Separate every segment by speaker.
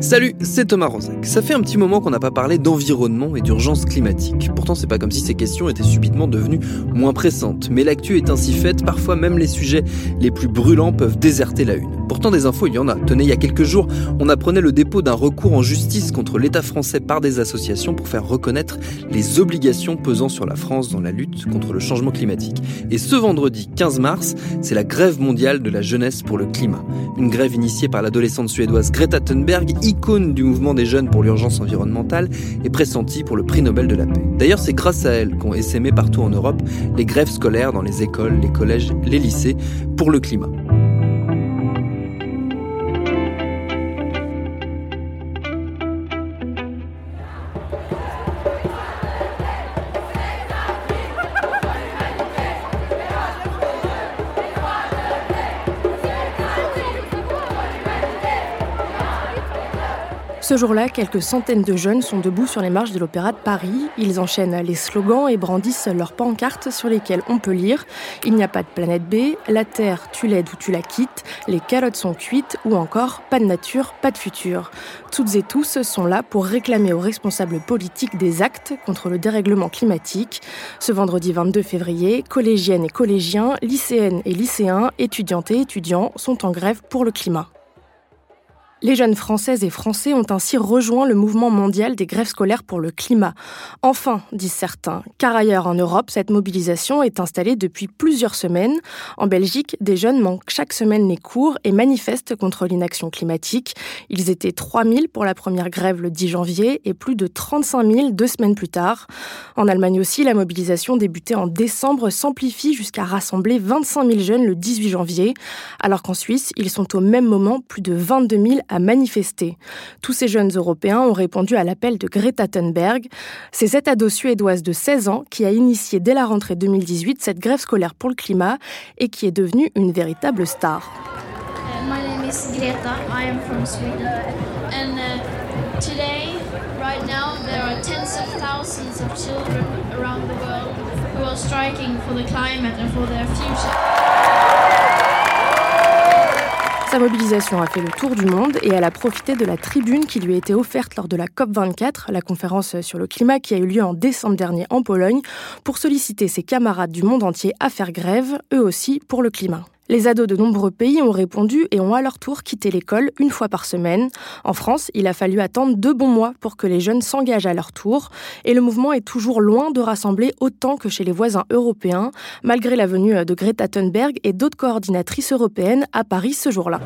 Speaker 1: Salut, c'est Thomas Rozek. Ça fait un petit moment qu'on n'a pas parlé d'environnement et d'urgence climatique. Pourtant, c'est pas comme si ces questions étaient subitement devenues moins pressantes. Mais l'actu est ainsi faite, parfois même les sujets les plus brûlants peuvent déserter la une. Pourtant, des infos, il y en a. Tenez, il y a quelques jours, on apprenait le dépôt d'un recours en justice contre l'État français par des associations pour faire reconnaître les obligations pesant sur la France dans la lutte contre le changement climatique. Et ce vendredi 15 mars, c'est la grève mondiale de la jeunesse pour le climat. Une grève initiée par l'adolescente suédoise Greta Thunberg, icône du mouvement des jeunes pour l'urgence environnementale et pressentie pour le prix Nobel de la paix. D'ailleurs, c'est grâce à elle qu'ont essaimé partout en Europe les grèves scolaires dans les écoles, les collèges, les lycées pour le climat.
Speaker 2: Ce jour-là, quelques centaines de jeunes sont debout sur les marches de l'Opéra de Paris. Ils enchaînent les slogans et brandissent leurs pancartes sur lesquelles on peut lire Il n'y a pas de planète B, la Terre, tu l'aides ou tu la quittes, les carottes sont cuites ou encore Pas de nature, pas de futur. Toutes et tous sont là pour réclamer aux responsables politiques des actes contre le dérèglement climatique. Ce vendredi 22 février, collégiennes et collégiens, lycéennes et lycéens, étudiantes et étudiants sont en grève pour le climat. Les jeunes Françaises et Français ont ainsi rejoint le mouvement mondial des grèves scolaires pour le climat. Enfin, disent certains, car ailleurs en Europe, cette mobilisation est installée depuis plusieurs semaines. En Belgique, des jeunes manquent chaque semaine les cours et manifestent contre l'inaction climatique. Ils étaient 3000 pour la première grève le 10 janvier et plus de 35 000 deux semaines plus tard. En Allemagne aussi, la mobilisation débutée en décembre s'amplifie jusqu'à rassembler 25 000 jeunes le 18 janvier, alors qu'en Suisse, ils sont au même moment plus de 22 000 à manifester. Tous ces jeunes Européens ont répondu à l'appel de Greta Thunberg. C'est cette ado suédoise de 16 ans qui a initié dès la rentrée 2018 cette grève scolaire pour le climat et qui est devenue une véritable star.
Speaker 3: My name is Greta. I am from Sweden. And uh, today, right now, there are tens of thousands of children around the world who are striking for the climate and for their future.
Speaker 2: Sa mobilisation a fait le tour du monde et elle a profité de la tribune qui lui a été offerte lors de la COP24, la conférence sur le climat qui a eu lieu en décembre dernier en Pologne, pour solliciter ses camarades du monde entier à faire grève, eux aussi, pour le climat. Les ados de nombreux pays ont répondu et ont à leur tour quitté l'école une fois par semaine. En France, il a fallu attendre deux bons mois pour que les jeunes s'engagent à leur tour. Et le mouvement est toujours loin de rassembler autant que chez les voisins européens, malgré la venue de Greta Thunberg et d'autres coordinatrices européennes à Paris ce jour-là.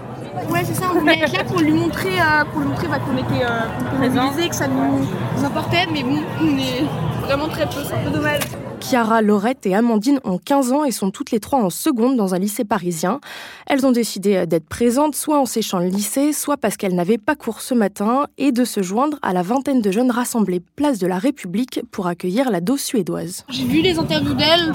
Speaker 4: Ouais, c'est ça, on voulait être là pour lui montrer, euh, pour lui montrer bah, qu'on était euh, mobilisés, que ça nous, nous importait, mais bon, on est vraiment très peu, c'est un peu dommage.
Speaker 2: Chiara, Laurette et Amandine ont 15 ans et sont toutes les trois en seconde dans un lycée parisien. Elles ont décidé d'être présentes soit en séchant le lycée, soit parce qu'elles n'avaient pas cours ce matin et de se joindre à la vingtaine de jeunes rassemblés place de la République pour accueillir la dose suédoise.
Speaker 4: J'ai vu les interviews d'elle,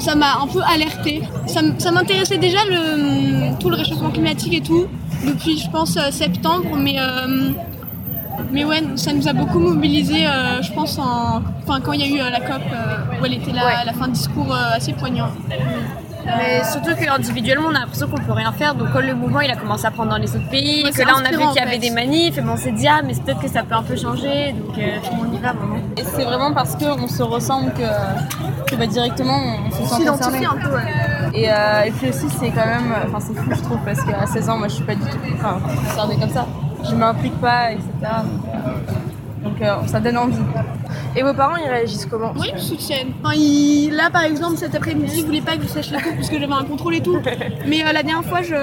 Speaker 4: ça m'a un peu alertée. Ça, m'intéressait déjà le, tout le réchauffement climatique et tout, depuis je pense euh, septembre, mais, euh, mais ouais, ça nous a beaucoup mobilisés, euh, je pense, en, enfin, quand il y a eu euh, la COP, euh, où elle était là, à la fin de discours euh, assez poignant.
Speaker 5: Mais surtout qu'individuellement, on a l'impression qu'on peut rien faire. Donc, quand le mouvement il a commencé à prendre dans les autres pays,
Speaker 4: Ouais,
Speaker 5: que là, on a vu qu'il y avait
Speaker 4: fait.
Speaker 5: des manifs, et ben, on s'est dit, ah, mais c'est peut-être que ça peut un peu changer. Donc, euh, on y va maintenant.
Speaker 6: Et c'est vraiment parce qu'on se ressemble que, que bah, directement on se sent concerné.
Speaker 4: S'identifie un peu, ouais.
Speaker 6: Et, euh, et puis aussi c'est quand même, enfin c'est fou je trouve parce qu'à 16 ans moi je suis pas du tout enfin, concernée comme ça. Je m'implique pas etc. Donc euh, ça donne envie.
Speaker 7: Et vos parents, ils réagissent comment?
Speaker 4: Oui, ils soutiennent. Enfin, Là, par exemple, cet après-midi, ils voulaient pas que je sèche les cours parce que j'avais un contrôle et tout. Mais euh, la dernière fois, je...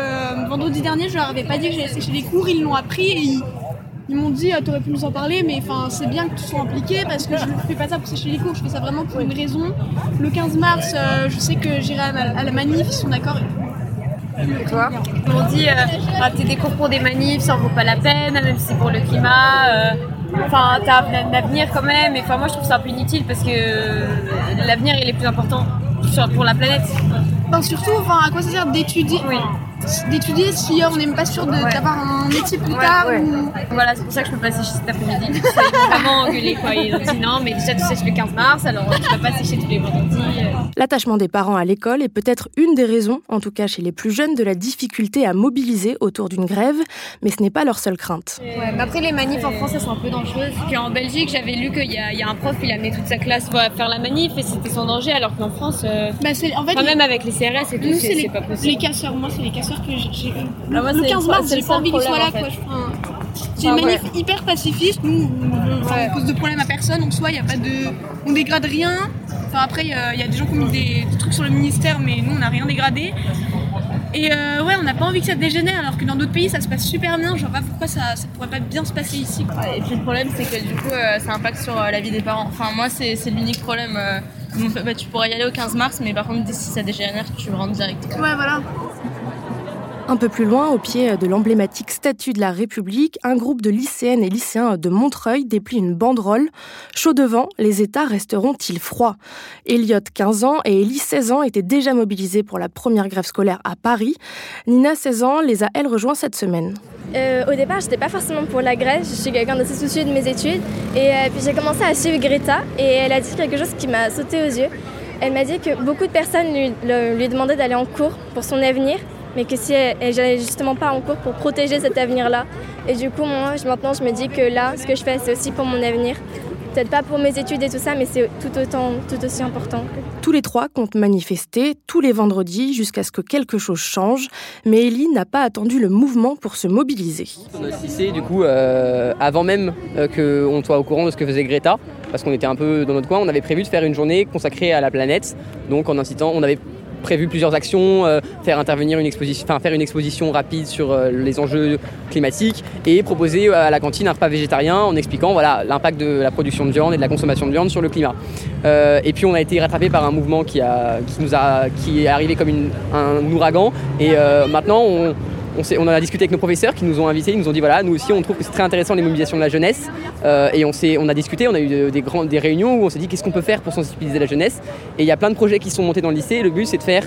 Speaker 4: vendredi dernier, je leur avais pas dit que j'allais sécher les cours. Ils l'ont appris et ils... m'ont dit euh, t'aurais pu nous en parler, mais enfin c'est bien que tu sois impliqué parce que je ne fais pas ça pour sécher les cours, je fais ça vraiment pour une raison. Le 15 mars, euh, je sais que j'irai à, à la manif, ils sont d'accord.
Speaker 5: Toi m'ont dit, euh, ah, t'es des cours pour des manifs, ça en vaut pas la peine, même si c'est pour le climat. euh, Enfin, t'as un avenir quand même. Et enfin, moi, je trouve ça un peu inutile parce que euh, l'avenir, il est plus important pour la planète.
Speaker 4: Enfin, surtout, enfin, à quoi ça sert d'étudier
Speaker 5: Oui.
Speaker 4: D'étudier si on n'est même pas sûr de-
Speaker 5: Ouais.
Speaker 4: d'avoir métier plus
Speaker 5: Ouais,
Speaker 4: tard
Speaker 5: ouais.
Speaker 4: ou-
Speaker 5: Voilà, c'est pour ça que je peux pas sécher cet après-midi. Ils vraiment engueulé quoi. Ils ont dit non, mais déjà tu sèches le 15 mars, alors tu peux pas sécher tous les vendredis. euh.
Speaker 2: L'attachement des parents à l'école est peut-être une des raisons, en tout cas chez les plus jeunes, de la difficulté à mobiliser autour d'une grève, mais ce n'est pas leur seule crainte.
Speaker 5: Ouais, mais après les manifs en France elles sont un peu dangereuses. Puis en Belgique j'avais lu qu'il y, a- y a un prof il amenait toute sa classe pour faire la manif et c'était sans danger alors qu'en France, euh,
Speaker 4: Bah, en fait,
Speaker 5: quand même avec les CRS et tout, c'est pas possible.
Speaker 4: les casseurs. Moi, c'est les casseurs que j'ai-.
Speaker 6: Ah, moi,
Speaker 4: le
Speaker 6: c'est
Speaker 4: 15
Speaker 6: le-
Speaker 4: mars,
Speaker 6: c'est
Speaker 4: j'ai
Speaker 6: le
Speaker 4: pas envie qu'ils soient Quoi. c'est
Speaker 6: Ah,
Speaker 4: une manif
Speaker 6: ouais.
Speaker 4: hyper pacifiste. Nous, on,
Speaker 5: Ouais.
Speaker 4: pose de problème à personne. En soi, il a pas de, on dégrade rien. Enfin, après, il y, a il y a des gens qui ont mis des, des trucs sur le ministère, mais nous, on n'a rien dégradé. Et euh, ouais, on n'a pas envie que ça dégénère, alors que dans d'autres pays, ça se passe super bien. Je vois pas pourquoi ça, ça pourrait pas bien se passer ici. quoi.
Speaker 6: Ouais, Et puis le problème, c'est que du coup, euh, ça impacte sur euh, la vie des parents. Enfin, moi, c'est l'unique problème. bah, tu pourrais y aller au 15 mars, mais par contre, d'ici ça dégénère, tu rentres direct.
Speaker 4: Ouais, voilà.
Speaker 2: Un peu plus loin, au pied de l'emblématique statue de la République, un groupe de lycéennes et lycéens de Montreuil déplie une banderole. Chaud devant, les États resteront-ils froids? Elliot, 15 ans, et Ellie, 16 ans, étaient déjà mobilisés pour la première grève scolaire à Paris. Nina, 16 ans, les a, elle, rejoints cette semaine.
Speaker 8: Euh, au départ, j'étais pas forcément pour la grève. Je suis quelqu'un d'assez soucieux de mes études. Et euh, puis j'ai commencé à suivre Greta et elle a dit quelque chose qui m'a sauté aux yeux. Elle m'a dit que beaucoup de personnes lui, demandaient d'aller en cours pour son avenir, mais que si elle, elle n'allait justement pas en cours pour protéger cet avenir-là. Et du coup, moi, je- maintenant, je me dis que là, ce que je fais, c'est aussi pour mon avenir. Peut-être pas pour mes études et tout ça, mais c'est tout autant, tout aussi important.
Speaker 2: Tous les trois comptent manifester tous les vendredis jusqu'à ce que quelque chose change, mais Ellie n'a pas attendu le mouvement pour se mobiliser.
Speaker 9: Dans notre lycée, du coup, euh, avant même euh, qu'on soit au courant de ce que faisait Greta, parce qu'on était un peu dans notre coin, on avait prévu de faire une journée consacrée à la planète. Donc, en incitant, on avait prévu plusieurs actions, euh, faire intervenir une exposition, enfin faire une exposition rapide sur euh, les enjeux climatiques et proposer à la cantine un repas végétarien en expliquant voilà l'impact de la production de viande et de la consommation de viande sur le climat. Euh, et puis on a été rattrapé par un mouvement qui a, qui nous a, qui est arrivé comme un ouragan et euh, maintenant on on, en a discuté avec nos professeurs qui nous ont invités, ils nous ont dit voilà, nous aussi on trouve que c'est très intéressant les mobilisations de la jeunesse. Euh, et on, on a discuté, on a eu de- des, réunions où on s'est dit qu'est-ce qu'on peut faire pour sensibiliser la jeunesse? Et il y a plein de projets qui sont montés dans le lycée. Le but c'est de faire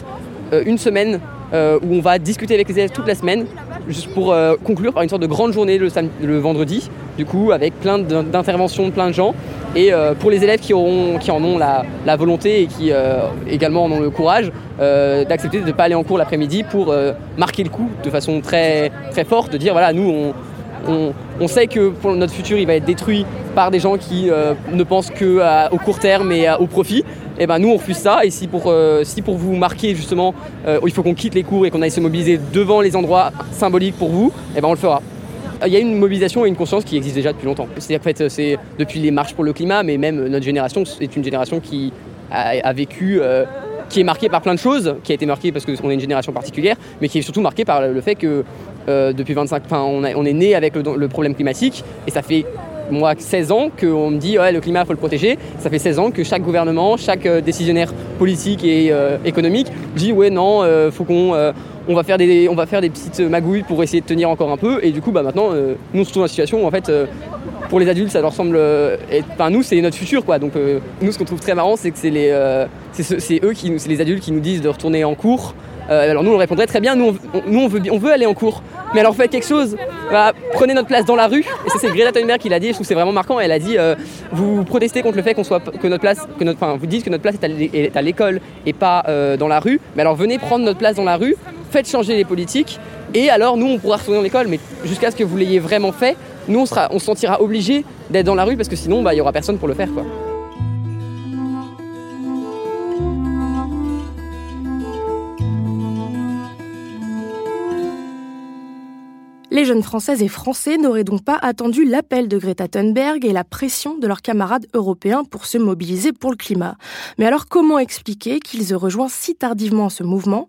Speaker 9: euh, une semaine où on va discuter avec les élèves toute la semaine, juste pour euh, conclure par une sorte de grande journée le, vendredi, du coup avec plein d'in- d'interventions de plein de gens. Et euh, pour les élèves qui, en ont la, volonté et qui euh, également en ont le courage, euh, d'accepter de ne pas aller en cours l'après-midi pour euh, marquer le coup de façon très, très forte, de dire voilà, nous on, on, sait que notre futur il va être détruit par des gens qui euh, ne pensent qu'au court terme et au profit. Et ben nous on refuse ça et si pour, euh, si pour vous marquer justement euh, il faut qu'on quitte les cours et qu'on aille se mobiliser devant les endroits symboliques pour vous, et ben on le fera. Il y a une mobilisation et une conscience qui existe déjà depuis longtemps. C'est en fait c'est depuis les marches pour le climat, mais même notre génération est une génération qui a, vécu, euh, qui est marquée par plein de choses, qui a été marquée parce qu'on est une génération particulière, mais qui est surtout marquée par le fait que depuis 25, enfin on, est né avec le problème climatique et ça fait moi 16 ans qu'on me dit ouais le climat faut le protéger. Ça fait 16 ans que chaque gouvernement, chaque euh, décisionnaire politique et euh, économique dit ouais non euh, faut qu'on on va faire des va faire des petites magouilles pour essayer de tenir encore un peu et du coup bah maintenant nous on se trouve dans une situation où en fait pour les adultes ça leur semble enfin nous c'est notre futur quoi donc nous ce qu'on trouve très marrant c'est que c'est les c'est ce- c'est eux qui c'est les adultes qui nous disent de retourner en cours Euh, alors nous on répondrait très bien nous on, veut aller en cours. Mais alors faites quelque chose. Bah, prenez notre place dans la rue. Et ça c'est Greta Thunberg qui l'a dit je trouve c'est vraiment marquant. Elle a dit euh, vous protestez contre le fait qu'on soit que notre place que notre enfin vous dites que notre place est à l'école et pas euh, dans la rue. Mais alors venez prendre notre place dans la rue faites changer les politiques. Et alors nous on pourra retourner dans l'école mais jusqu'à ce que vous l'ayez vraiment fait nous on sera on se sentira obligé d'être dans la rue parce que sinon bah il y aura personne pour le faire quoi.
Speaker 2: Les jeunes Françaises et Français n'auraient donc pas attendu l'appel de Greta Thunberg et la pression de leurs camarades européens pour se mobiliser pour le climat. Mais alors comment expliquer qu'ils aient rejoint si tardivement ce mouvement?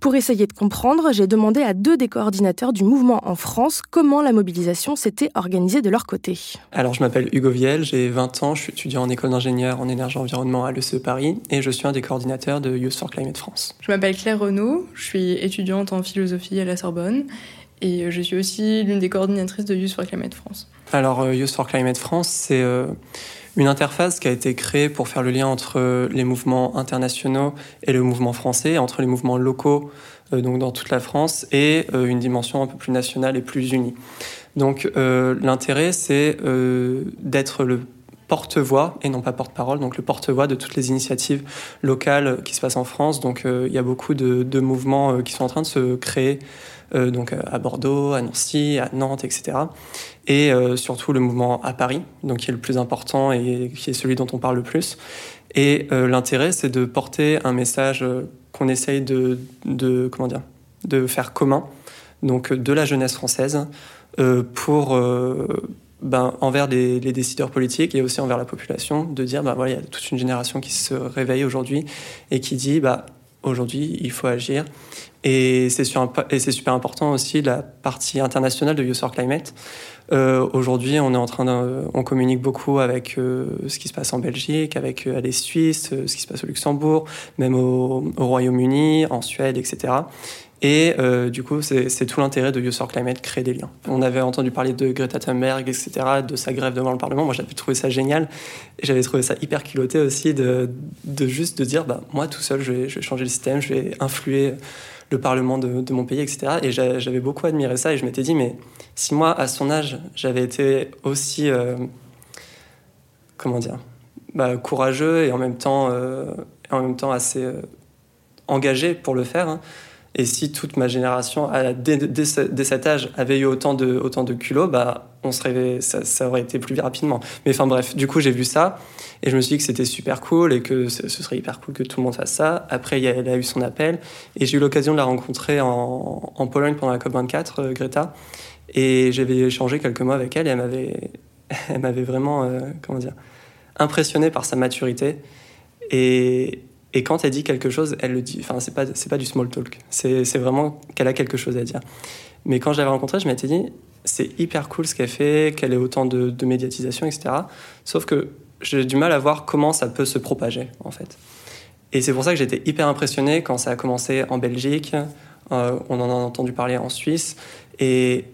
Speaker 2: Pour essayer de comprendre, j'ai demandé à deux des coordinateurs du mouvement en France comment la mobilisation s'était organisée de leur côté.
Speaker 10: Alors je m'appelle Hugo Viel, j'ai 20 ans, je suis étudiant en école d'ingénieur en énergie et environnement à l'ECE Paris et je suis un des coordinateurs de Youth for Climate France.
Speaker 11: Je m'appelle Claire Renaud, je suis étudiante en philosophie à la Sorbonne et je suis aussi l'une des coordinatrices de Youth for Climate France.
Speaker 10: Alors euh, Youth for Climate France, c'est euh, une interface qui a été créée pour faire le lien entre les mouvements internationaux et le mouvement français, entre les mouvements locaux euh, donc dans toute la France et une dimension un peu plus nationale et plus unie. Donc l'intérêt, c'est d'être le porte-voix et non pas porte-parole, donc le porte-voix de toutes les initiatives locales qui se passent en France. Donc il y a beaucoup de, mouvements qui sont en train de se créer euh, donc euh, à Bordeaux, à Nancy, à Nantes, etc. Et euh, surtout le mouvement à Paris, donc qui est le plus important et qui est celui dont on parle le plus. Et l'intérêt, c'est de porter un message qu'on essaye de, comment dire, de faire commun, donc de la jeunesse française, pour ben, envers les, décideurs politiques et aussi envers la population, de dire ben, voilà, il y a toute une génération qui se réveille aujourd'hui et qui dit bah, aujourd'hui il faut agir et c'est super important aussi la partie internationale de for Climate. Euh, Aujourd'hui, on est en train on communique beaucoup avec euh, ce qui se passe en Belgique, avec euh, les Suisses, euh, ce qui se passe au Luxembourg, même au, au Royaume-Uni, en Suède, etc. Et euh, du coup, c'est tout l'intérêt de for Climate, créer des liens. On avait entendu parler de Greta Thunberg, etc., de sa grève devant le Parlement. Moi, j'avais trouvé ça génial. Et j'avais trouvé ça hyper culotté aussi de, de juste de dire, bah, moi, tout seul, je vais, je vais changer le système, je vais influer le Parlement de, mon pays, etc. Et j'avais beaucoup admiré ça et je m'étais dit, mais si moi, à son âge, j'avais été aussi, euh, comment dire, bah, courageux et en même temps, euh, assez euh, engagé pour le faire, hein, et si toute ma génération, dès, cet âge, avait eu autant de, autant de culot, bah, on serait, ça, aurait été plus rapidement. Mais enfin bref, du coup, j'ai vu ça et je me suis dit que c'était super cool et que ce serait hyper cool que tout le monde fasse ça. Après, elle a eu son appel et j'ai eu l'occasion de la rencontrer en, en, Pologne pendant la COP24, euh, Greta. Et j'avais échangé quelques mots avec elle et elle m'avait, elle m'avait vraiment, euh, comment dire, impressionné par sa maturité. Et, et quand elle dit quelque chose, elle le dit. Enfin, c'est pas, c'est pas du small talk. C'est, vraiment qu'elle a quelque chose à dire. Mais quand je l'avais rencontrée, je m'étais dit, c'est hyper cool ce qu'elle fait, qu'elle ait autant de, de, médiatisation, etc. Sauf que j'ai du mal à voir comment ça peut se propager, en fait. Et c'est pour ça que j'étais hyper impressionné quand ça a commencé en Belgique. Euh, on en a entendu parler en Suisse. Et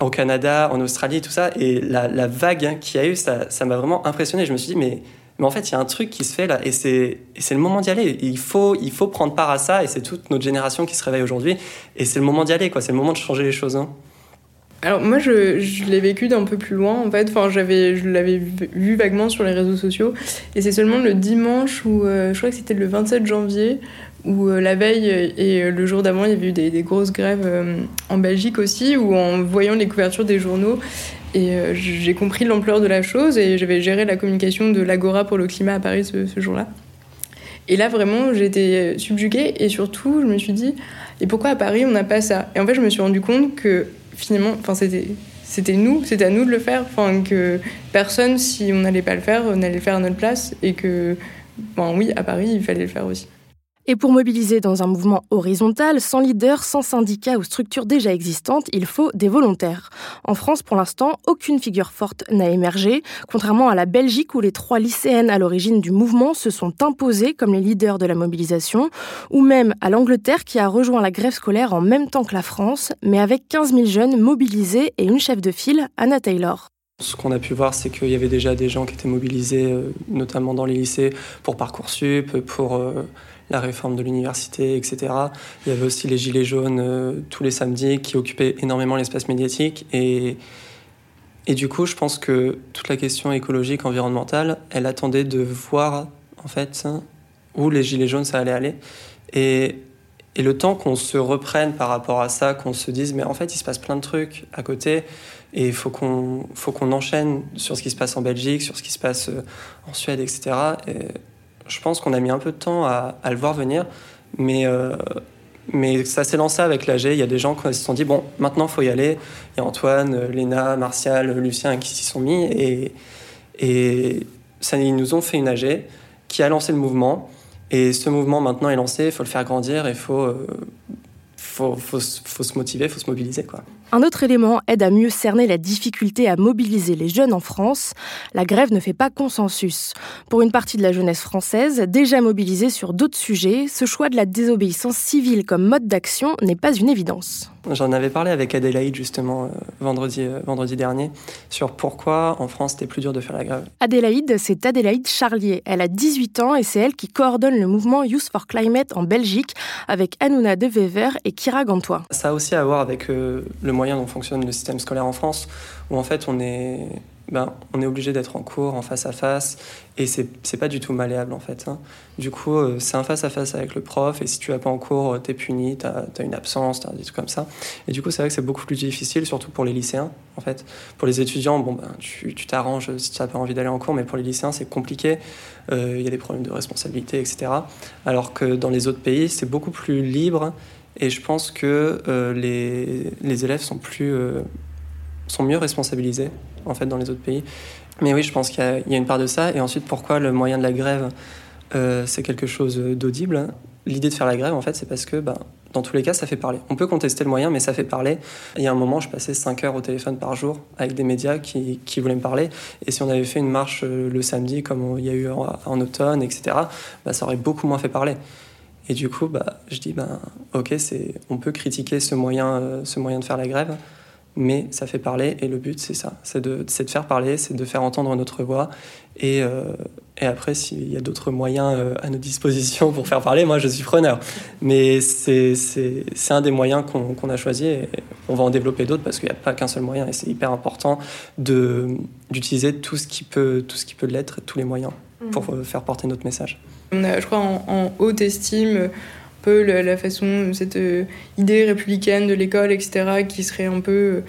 Speaker 10: au Canada, en Australie, tout ça. Et la, la vague qu'il y a eu, ça, ça m'a vraiment impressionné. Je me suis dit, mais mais en fait, il y a un truc qui se fait là, et c'est le moment d'y aller. Il faut, il faut prendre part à ça, et c'est toute notre génération qui se réveille aujourd'hui, et c'est le moment d'y aller, quoi. C'est le moment de changer les choses. Hein.
Speaker 11: Alors moi, je, je l'ai vécu d'un peu plus loin, en fait. Enfin, je l'avais vu vaguement sur les réseaux sociaux, et c'est seulement le dimanche où, euh, je crois que c'était le 27 janvier, où euh, la veille et le jour d'avant, il y avait eu des, des grosses grèves euh, en Belgique aussi, où en voyant les couvertures des journaux, et euh, j'ai compris l'ampleur de la chose et j'avais géré la communication de l'Agora pour le climat à Paris ce, jour-là. Et là, vraiment, été subjuguée et surtout, je me suis dit, et pourquoi à Paris, on n'a pas ça? Et en fait, je me suis rendu compte que finalement, c'était c'était nous, c'était à nous de le faire, enfin que personne, si on n'allait pas le faire, n'allait le faire à notre place, et que, ben oui, à Paris, il fallait le faire aussi.
Speaker 2: Et pour mobiliser dans un mouvement horizontal, sans leader, sans syndicat ou structure déjà existante, il faut des volontaires. En France, pour l'instant, aucune figure forte n'a émergé, contrairement à la Belgique où les trois lycéennes à l'origine du mouvement se sont imposées comme les leaders de la mobilisation, ou même à l'Angleterre qui a rejoint la grève scolaire en même temps que la France, mais avec 15 000 jeunes mobilisés et une chef de file, Anna Taylor.
Speaker 10: Ce qu'on a pu voir, c'est qu'il y avait déjà des gens qui étaient mobilisés, euh, notamment dans les lycées, pour Parcoursup, pour euh, la réforme de l'université, etc. Il y avait aussi les Gilets jaunes euh, tous les samedis qui occupaient énormément l'espace médiatique. Et, et du coup, je pense que toute la question écologique, environnementale, elle attendait de voir en fait où les Gilets jaunes ça allait aller. Et, et le temps qu'on se reprenne par rapport à ça, qu'on se dise, mais en fait, il se passe plein de trucs à côté. Et il faut qu'on faut qu'on enchaîne sur ce qui se passe en Belgique, sur ce qui se passe euh, en Suède, etc. Et je pense qu'on a mis un peu de temps à, le voir venir, mais, euh, mais ça s'est lancé avec l'AG. Il y a des gens qui se sont dit bon, maintenant faut y aller. Il y a Antoine, Léna, Martial, Lucien qui s'y sont mis et, et ils nous ont fait une AG qui a lancé le mouvement. Et ce mouvement maintenant est lancé, il faut le faire grandir, il faut, euh, faut, faut, faut, se motiver, il faut se mobiliser. Quoi.
Speaker 2: Un autre élément aide à mieux cerner la difficulté à mobiliser les jeunes en France. La grève ne fait pas consensus. Pour une partie de la jeunesse française, déjà mobilisée sur d'autres sujets, ce choix de la désobéissance civile comme mode d'action n'est pas une évidence.
Speaker 10: J'en avais parlé avec Adélaïde justement euh, vendredi, euh, vendredi dernier sur pourquoi en France c'était plus dur de faire la grève.
Speaker 2: Adélaïde, c'est Adélaïde Charlier. Elle a 18 ans et c'est elle qui coordonne le mouvement Youth for Climate en Belgique avec Hanouna De Wever et Kira Gantois.
Speaker 10: Ça a aussi à voir avec euh, le moyen dont fonctionne le système scolaire en France où en fait on est ben, on est obligé d'être en cours, en face à face, et c'est pas du tout malléable en fait. Hein. Du coup, euh, c'est un face à face avec le prof, et si tu vas pas en cours, euh, t'es puni, t'as as une absence, t'as des trucs comme ça. Et du coup, c'est vrai que c'est beaucoup plus difficile, surtout pour les lycéens en fait. Pour les étudiants, bon, ben, tu t'arranges si tu n'as pas envie d'aller en cours, mais pour les lycéens, c'est compliqué. Euh, il y a des problèmes de responsabilité, etc. Alors que dans les autres pays, c'est beaucoup plus libre, et je pense que les, les, élèves sont plus sont mieux responsabilisés en fait dans les autres pays. Mais oui, je pense qu'il y, a une part de ça. Et ensuite, pourquoi le moyen de la grève, euh, c'est quelque chose d'audible? L'idée de faire la grève, en fait, c'est parce que bah, dans tous les cas, ça fait parler. On peut contester le moyen, mais ça fait parler. Il y a un moment, je passais 5 heures au téléphone par jour avec des médias qui, qui voulaient me parler. Et si on avait fait une marche euh, le samedi, comme il y a eu en, automne, etc., bah, ça aurait beaucoup moins fait parler. Et du coup, bah, je dis, bah, ok, on peut critiquer ce moyen, euh, ce moyen de faire la grève, mais ça fait parler et le but c'est ça, c'est de, de, faire parler, c'est de faire entendre notre voix et, euh, et après s'il y a d'autres moyens euh, à notre disposition pour faire parler, moi je suis preneur. Mais c'est un des moyens qu'on a choisi et on va en développer d'autres parce qu'il n'y a pas qu'un seul moyen et c'est hyper important d'utiliser tout ce qui peut, tout ce qui peut l'être, tous les moyens pour mmh. faire porter notre message.
Speaker 11: On a, je crois, en, en haute estime peu la, façon, cette euh, idée républicaine de l'école, etc., qui serait un peu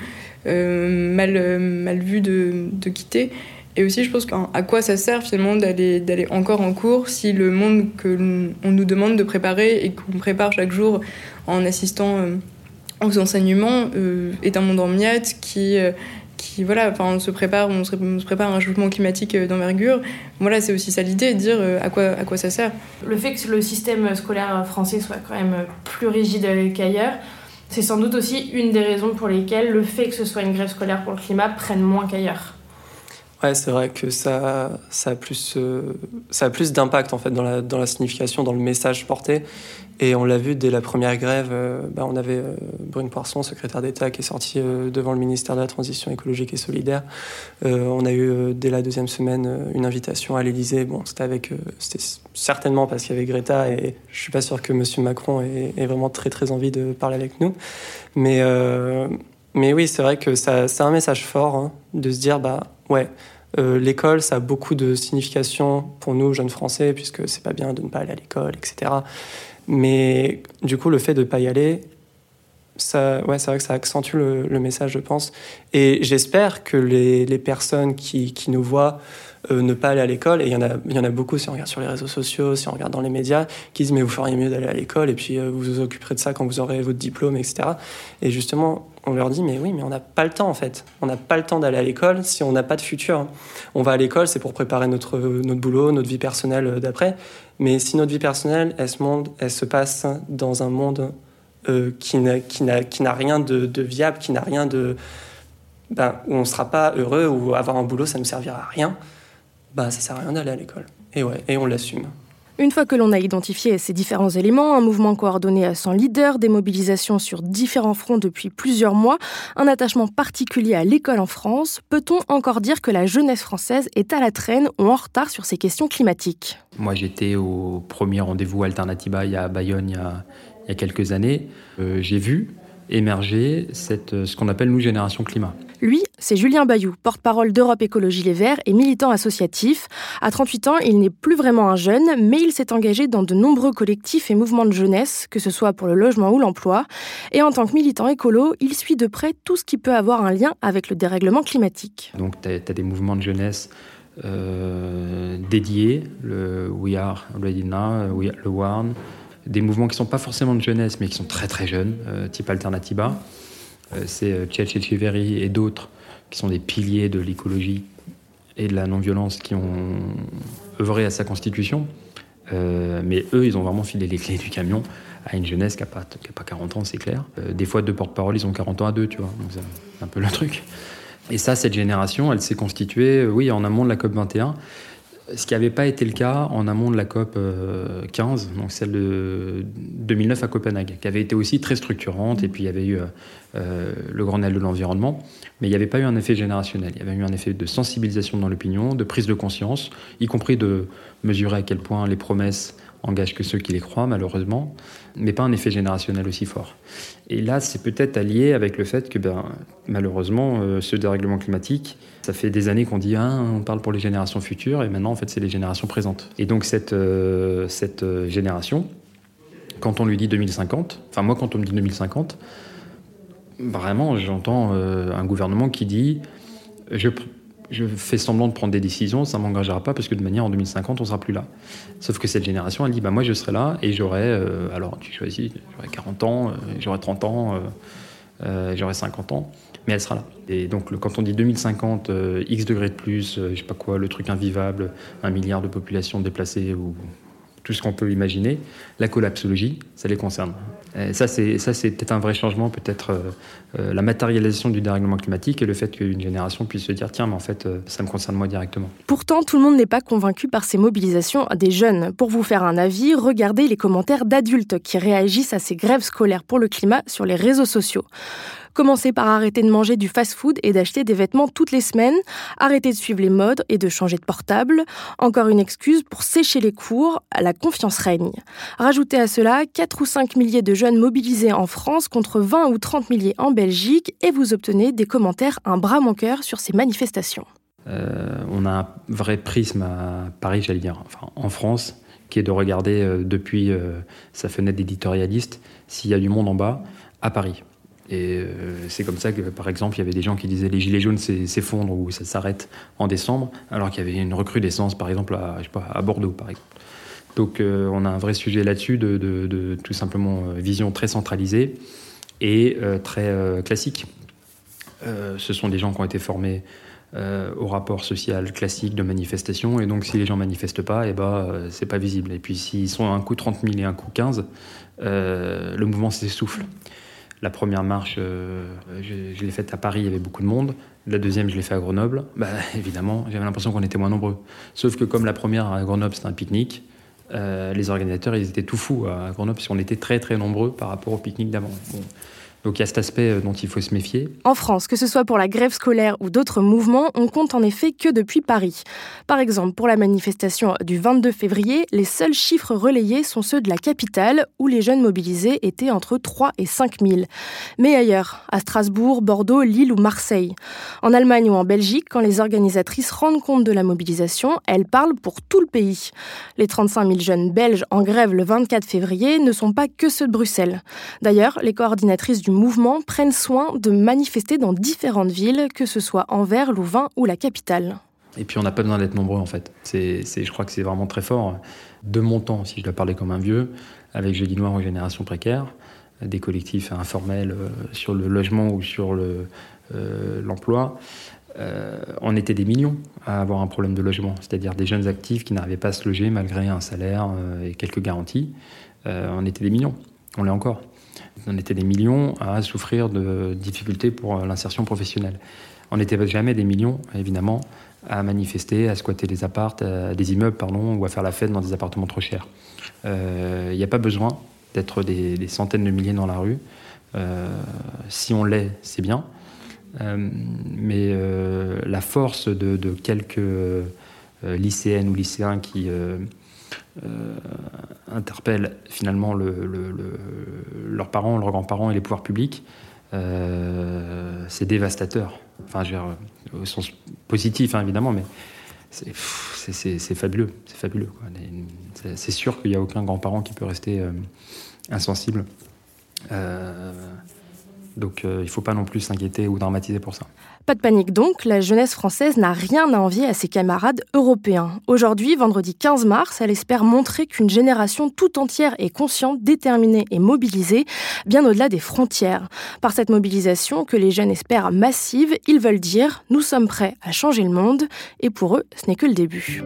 Speaker 11: euh, mal, euh, mal vue de, de, quitter. Et aussi, je pense à quoi ça sert finalement d'aller, d'aller encore en cours si le monde que on nous demande de préparer et qu'on prépare chaque jour en assistant aux enseignements est un monde en miettes qui voilà, enfin, on se prépare, on se, prépare à un changement climatique euh, d'envergure. Voilà, c'est aussi ça l'idée, de dire euh, à quoi, à quoi ça sert.
Speaker 7: Le fait que le système scolaire français soit quand même plus rigide qu'ailleurs, c'est sans doute aussi une des raisons pour lesquelles le fait que ce soit une grève scolaire pour le climat prenne moins qu'ailleurs.
Speaker 10: Ouais, c'est vrai que ça, a plus, euh, plus d'impact en fait dans la, signification, dans le message porté. Et on l'a vu dès la première grève, euh, bah, on avait euh, Brune Poisson, secrétaire d'État, qui est sorti devant le ministère de la Transition écologique et solidaire. on a eu dès la deuxième semaine une invitation à l'Élysée. Bon, c'était avec, c'était certainement parce qu'il y avait Greta, et je suis pas sûr que Monsieur Macron ait, ait, vraiment très très envie de parler avec nous. Mais mais oui, c'est vrai que ça, c'est un message fort hein, de se dire bah ouais euh, l'école, ça a beaucoup de signification pour nous, jeunes Français, puisque c'est pas bien de ne pas aller à l'école, etc. Mais du coup, le fait de ne pas y aller, ça, ouais, c'est vrai que ça accentue le, message, je pense. Et j'espère que les, personnes qui, nous voient euh, ne pas aller à l'école, et il y, en a, il y en a beaucoup si on regarde sur les réseaux sociaux, si on regarde dans les médias, qui disent mais vous feriez mieux d'aller à l'école, et puis euh, vous vous occuperez de ça quand vous aurez votre diplôme, etc. Et justement, on leur dit mais oui mais on n'a pas le temps en fait. On n'a pas le temps d'aller à l'école si on n'a pas de futur. On va à l'école c'est pour préparer notre notre boulot notre vie personnelle d'après. Mais si notre vie personnelle elle se monde elle se passe dans un monde euh, qui n'a rien de, viable qui n'a rien de ben, où on sera pas heureux ou avoir un boulot ça ne servira à rien bah ça sert à rien d'aller à l'école. Et ouais et on l'assume
Speaker 2: une fois que l'on a identifié ces différents éléments, un mouvement coordonné à son leader, des mobilisations sur différents fronts depuis plusieurs mois, un attachement particulier à l'école en France, peut-on encore dire que la jeunesse française est à la traîne ou en retard sur ces questions climatiques?
Speaker 12: Moi j'étais au premier rendez-vous Alternativa il y a Bayonne il y a, il y a quelques années. Euh, J'ai vu émerger cette, ce qu'on appelle nous génération climat.
Speaker 2: Lui, c'est Julien Bayou, porte-parole d'Europe Écologie Les Verts et militant associatif. À 38 ans, il n'est plus vraiment un jeune, mais il s'est engagé dans de nombreux collectifs et mouvements de jeunesse, que ce soit pour le logement ou l'emploi. Et en tant que militant écolo, il suit de près tout ce qui peut avoir un lien avec le dérèglement climatique.
Speaker 12: Donc tu as, des mouvements de jeunesse euh, dédiés, le We Are Ready Now, le WARN, des mouvements qui ne sont pas forcément de jeunesse, mais qui sont très très jeunes, type Alternativa. c'est Tchetch Echeverry et d'autres qui sont des piliers de l'écologie et de la non-violence qui ont œuvré à sa constitution. mais eux, ils ont vraiment filé les clés du camion à une jeunesse qui n'a pas, pas 40 ans, c'est clair. des fois, deux porte-parole, ils ont 40 ans à deux, tu vois. C'est un peu le truc. Et ça, cette génération, elle s'est constituée, euh, oui, en amont de la COP 21, ce qui n'avait pas été le cas en amont de la COP 15, euh, donc celle de 2009 à Copenhague, qui avait été aussi très structurante, et puis il y avait eu euh, le Grenelle de l'environnement, mais il n'y avait pas eu un effet générationnel. Il y avait eu un effet de sensibilisation dans l'opinion, de prise de conscience, y compris de mesurer à quel point les promesses engagent que ceux qui les croient, malheureusement, mais pas un effet générationnel aussi fort. Et là, c'est peut-être allié avec le fait que, ben, malheureusement, euh, ce dérèglement climatique, ça fait des années qu'on dit, ah, on parle pour les générations futures, et maintenant, en fait, c'est les générations présentes. Et donc, cette, euh, euh, génération, quand on lui dit 2050, enfin, moi, quand on me dit 2050, vraiment, j'entends un gouvernement qui dit, je je fais semblant de prendre des décisions, ça ne m'engagera pas parce que de manière en 2050, on sera plus là. Sauf que cette génération, elle dit bah moi je serai là et j'aurai, euh, alors tu choisis, j'aurai 40 ans, euh, j'aurai 30 ans, euh, j'aurai 50 ans, mais elle sera là. Et donc quand on dit 2050, X degrés de plus, je sais pas quoi, le truc invivable, un milliard de population déplacée ou tout ce qu'on peut imaginer, la collapsologie, ça les concerne. Ça, c'est ça, c'est peut-être un vrai changement, peut-être euh, euh, la matérialisation du dérèglement climatique et le fait qu'une génération puisse se dire tiens, mais en fait, euh, ça me concerne moi directement.
Speaker 2: Pourtant, tout le monde n'est pas convaincu par ces mobilisations des jeunes. Pour vous faire un avis, regardez les commentaires d'adultes qui réagissent à ces grèves scolaires pour le climat sur les réseaux sociaux. Commencez par arrêter de manger du fast-food et d'acheter des vêtements toutes les semaines. Arrêtez de suivre les modes et de changer de portable. Encore une excuse pour sécher les cours. La confiance règne. Rajoutez à cela 4 ou 5 milliers de jeunes mobilisés en France contre 20 ou 30 milliers en Belgique et vous obtenez des commentaires un bras mon cœur sur ces manifestations.
Speaker 12: Euh, on a un vrai prisme à Paris, j'allais dire, enfin, en France, qui est de regarder euh, depuis euh, sa fenêtre d'éditorialiste s'il y a du monde en bas à Paris. Et euh, c'est comme ça que, par exemple, il y avait des gens qui disaient les gilets jaunes s'effondrent ou ça s'arrête en décembre, alors qu'il y avait une recrudescence, par exemple, à, Bordeaux, par exemple. Donc euh, on a un vrai sujet là-dessus de, de, tout simplement euh, vision très centralisée et très classique. ce sont des gens qui ont été formés au rapport social classique de manifestation, et donc si les gens manifestent pas, et eh ben, c'est pas visible. Et puis s'ils sont un coup 30 000 et un coup 15, le mouvement s'essouffle. La première marche, euh, je, l'ai faite à Paris, il y avait beaucoup de monde. La deuxième, je l'ai fait à Grenoble. Bah, évidemment, j'avais l'impression qu'on était moins nombreux. Sauf que comme la première à Grenoble, c'était un pique-nique, euh, les organisateurs, ils étaient tout fous à Grenoble, parce qu'on était très très nombreux par rapport au pique-nique d'avant. Donc il y a cet aspect euh, dont il faut se méfier.
Speaker 2: En France, que ce soit pour la grève scolaire ou d'autres mouvements, on compte en effet que depuis Paris. Par exemple, pour la manifestation du 22 février, les seuls chiffres relayés sont ceux de la capitale, où les jeunes mobilisés étaient entre 3 et 5 000. Mais ailleurs, à Strasbourg, Bordeaux, Lille ou Marseille. En Allemagne ou en Belgique, quand les organisatrices rendent compte de la mobilisation, elles parlent pour tout le pays. Les 35 000 jeunes belges en grève le 24 février ne sont pas que ceux de Bruxelles. D'ailleurs, les coordinatrices du mouvement prennent soin de manifester dans différentes villes, que ce soit Anvers, Louvain ou la capitale.
Speaker 12: Et puis on n'a pas besoin d'être nombreux en fait. C'est, je crois que c'est vraiment très fort. De mon temps, si je dois parler comme un vieux, avec Jeudi Noir aux générations précaires, des collectifs informels euh, sur le logement ou sur euh, l'emploi, euh, on était des millions à avoir un problème de logement, c'est-à-dire des jeunes actifs qui n'arrivaient pas à se loger malgré un salaire et quelques garanties. on était des millions, on l'est encore on était des millions à souffrir de difficultés pour l'insertion professionnelle. On n'était jamais des millions, évidemment, à manifester, à squatter des appartes, des immeubles, pardon, ou à faire la fête dans des appartements trop chers. Il euh, n'y a pas besoin d'être des, centaines de milliers dans la rue. Euh, si on l'est, c'est bien. Euh, mais la force de quelques lycéennes ou lycéens qui euh, interpellent finalement leurs parents, leurs grands-parents et les pouvoirs publics, euh, c'est dévastateur. Enfin, je au sens positif, hein, évidemment, mais c'est fabuleux. C'est fabuleux. C'est sûr qu'il n'y a aucun grand-parent qui peut rester euh, insensible. Donc il ne faut pas non plus s'inquiéter ou dramatiser pour ça.
Speaker 2: Pas de panique donc, la jeunesse française n'a rien à envier à ses camarades européens. Aujourd'hui, vendredi 15 mars, elle espère montrer qu'une génération tout entière est consciente, déterminée et mobilisée, bien au-delà des frontières. Par cette mobilisation que les jeunes espèrent massive, ils veulent dire nous sommes prêts à changer le monde, et pour eux, ce n'est que le début.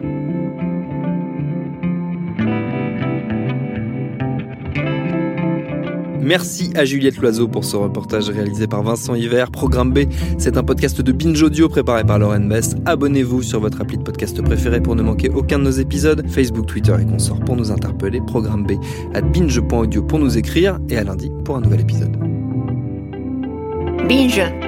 Speaker 1: Merci à Juliette Loiseau pour ce reportage réalisé par Vincent Hiver. Programme B, c'est un podcast de Binge Audio préparé par Lauren Best. Abonnez-vous sur votre appli de podcast préféré pour ne manquer aucun de nos épisodes. Facebook, Twitter et consorts pour nous interpeller. Programme B à binge.audio pour nous écrire. Et à lundi pour un nouvel épisode.
Speaker 13: Binge.